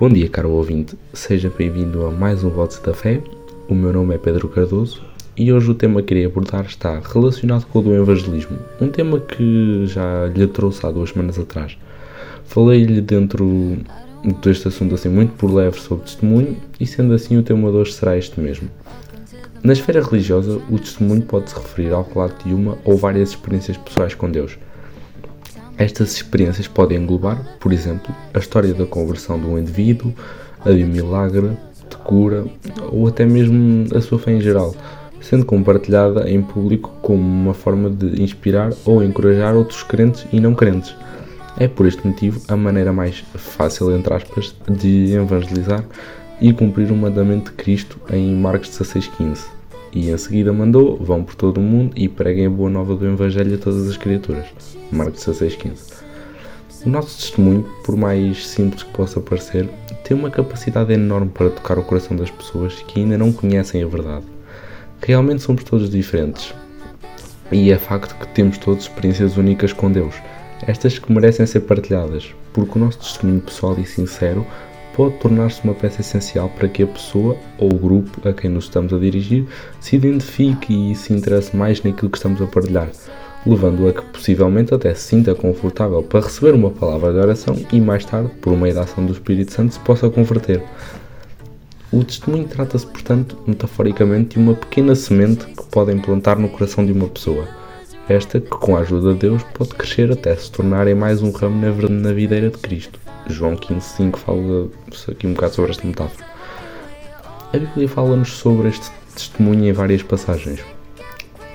Bom dia, caro ouvinte, seja bem-vindo a mais um Votos da Fé. O meu nome é Pedro Cardoso e hoje o tema que queria abordar está relacionado com o do evangelismo, um tema que já lhe trouxe há duas semanas atrás. Falei-lhe dentro deste assunto assim muito por leve sobre testemunho e sendo assim o tema de hoje será este mesmo. Na esfera religiosa, o testemunho pode se referir ao relato de uma ou várias experiências pessoais com Deus – estas experiências podem englobar, por exemplo, a história da conversão de um indivíduo, a de um milagre, de cura ou até mesmo a sua fé em geral, sendo compartilhada em público como uma forma de inspirar ou encorajar outros crentes e não crentes. É por este motivo a maneira mais fácil, entre aspas, de evangelizar e cumprir o mandamento de Cristo em Marcos 16,15 e em seguida mandou: Vão por todo o mundo e preguem a boa nova do Evangelho a todas as criaturas. Marcos 16,15. O nosso testemunho, por mais simples que possa parecer, tem uma capacidade enorme para tocar o coração das pessoas que ainda não conhecem a verdade. Realmente somos todos diferentes. E é facto que temos todos experiências únicas com Deus, estas que merecem ser partilhadas, porque o nosso testemunho pessoal e sincero pode tornar-se uma peça essencial para que a pessoa ou o grupo a quem nos estamos a dirigir se identifique e se interesse mais naquilo que estamos a partilhar, levando a que possivelmente até se sinta confortável para receber uma palavra de oração e mais tarde, por meio da ação do Espírito Santo, se possa converter. O testemunho trata-se, portanto, metaforicamente, de uma pequena semente que pode implantar no coração de uma pessoa. Esta que, com a ajuda de Deus, pode crescer até se tornar em mais um ramo na videira de Cristo. João 15.5 fala aqui um bocado sobre esta metáfora. A Bíblia fala-nos sobre este testemunho em várias passagens.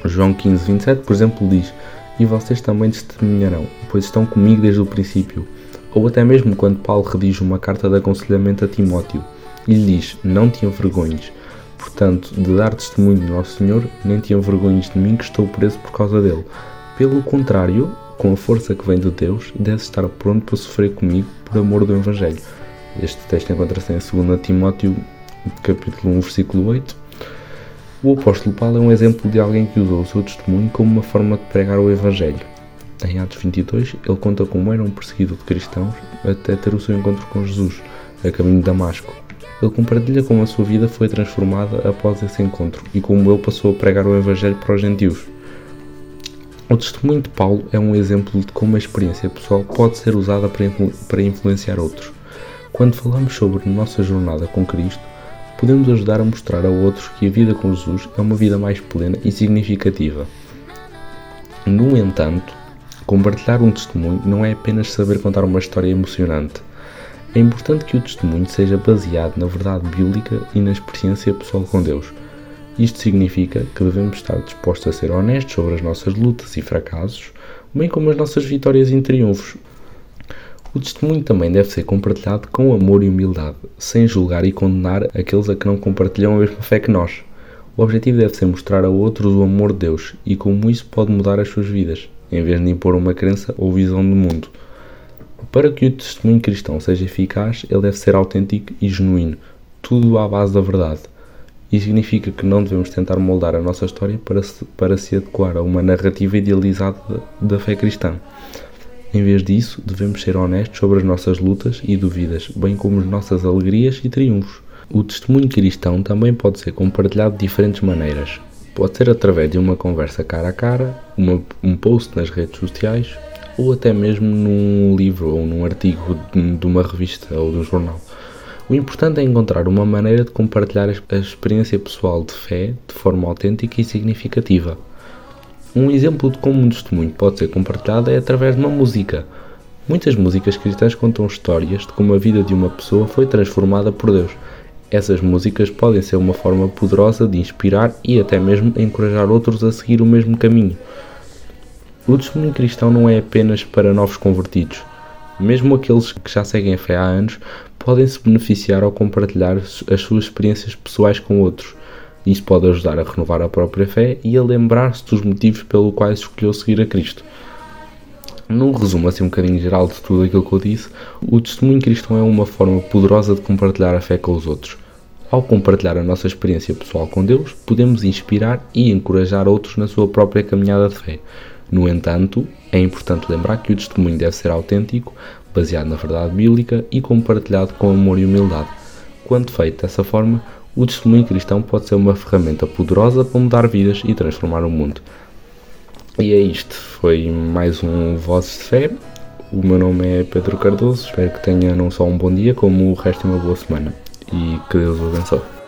João 15.27, por exemplo, diz E vocês também testemunharão, pois estão comigo desde o princípio. Ou até mesmo quando Paulo redige uma carta de aconselhamento a Timóteo e lhe diz: Não te envergonhes, portanto, de dar testemunho do Nosso Senhor, nem te envergonhes de mim que estou preso por causa dele. Pelo contrário, com a força que vem de Deus, deve estar pronto para sofrer comigo por amor do Evangelho. Este texto encontra-se em 2 Timóteo, capítulo 1, versículo 8. O apóstolo Paulo é um exemplo de alguém que usou o seu testemunho como uma forma de pregar o Evangelho. Em Atos 22, ele conta como era um perseguido de cristãos até ter o seu encontro com Jesus, a caminho de Damasco. Ele compartilha como a sua vida foi transformada após esse encontro e como ele passou a pregar o Evangelho para os gentios. O testemunho de Paulo é um exemplo de como a experiência pessoal pode ser usada para, influ para influenciar outros. Quando falamos sobre nossa jornada com Cristo, podemos ajudar a mostrar a outros que a vida com Jesus é uma vida mais plena e significativa. No entanto, compartilhar um testemunho não é apenas saber contar uma história emocionante. É importante que o testemunho seja baseado na verdade bíblica e na experiência pessoal com Deus isto significa que devemos estar dispostos a ser honestos sobre as nossas lutas e fracassos, bem como as nossas vitórias e triunfos. O testemunho também deve ser compartilhado com amor e humildade, sem julgar e condenar aqueles a que não compartilham a mesma fé que nós. O objetivo deve ser mostrar a outros o amor de Deus e como isso pode mudar as suas vidas, em vez de impor uma crença ou visão do mundo. Para que o testemunho cristão seja eficaz, ele deve ser autêntico e genuíno, tudo à base da verdade. Isso significa que não devemos tentar moldar a nossa história para se, para se adequar a uma narrativa idealizada da fé cristã. Em vez disso, devemos ser honestos sobre as nossas lutas e dúvidas, bem como as nossas alegrias e triunfos. O testemunho cristão também pode ser compartilhado de diferentes maneiras. Pode ser através de uma conversa cara a cara, uma, um post nas redes sociais ou até mesmo num livro ou num artigo de uma revista ou de um jornal. O importante é encontrar uma maneira de compartilhar a experiência pessoal de fé de forma autêntica e significativa. Um exemplo de como um testemunho pode ser compartilhado é através de uma música. Muitas músicas cristãs contam histórias de como a vida de uma pessoa foi transformada por Deus. Essas músicas podem ser uma forma poderosa de inspirar e até mesmo encorajar outros a seguir o mesmo caminho. O testemunho cristão não é apenas para novos convertidos. Mesmo aqueles que já seguem a fé há anos podem se beneficiar ao compartilhar as suas experiências pessoais com outros. Isso pode ajudar a renovar a própria fé e a lembrar-se dos motivos pelo quais escolheu seguir a Cristo. Num resumo assim um bocadinho geral de tudo aquilo que eu disse, o testemunho cristão é uma forma poderosa de compartilhar a fé com os outros. Ao compartilhar a nossa experiência pessoal com Deus, podemos inspirar e encorajar outros na sua própria caminhada de fé. No entanto, é importante lembrar que o testemunho deve ser autêntico, baseado na verdade bíblica e compartilhado com amor e humildade. Quando feito dessa forma, o testemunho cristão pode ser uma ferramenta poderosa para mudar vidas e transformar o mundo. E é isto, foi mais um Vozes de Fé. O meu nome é Pedro Cardoso, espero que tenha não só um bom dia, como o resto de uma boa semana. E que Deus o abençoe.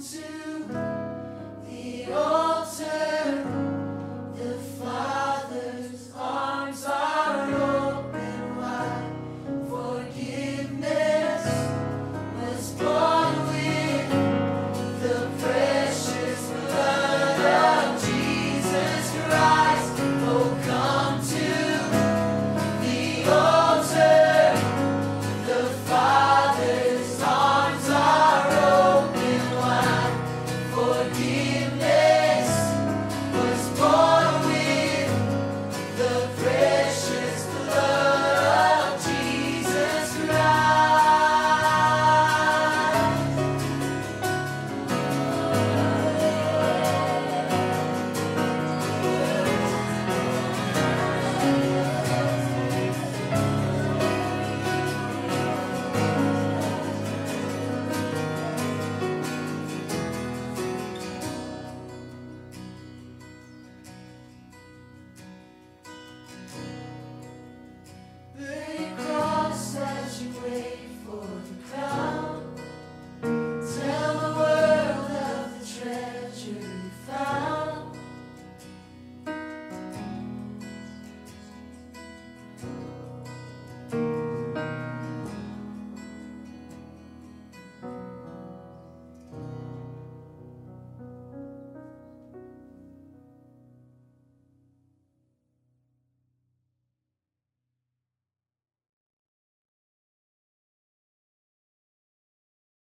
To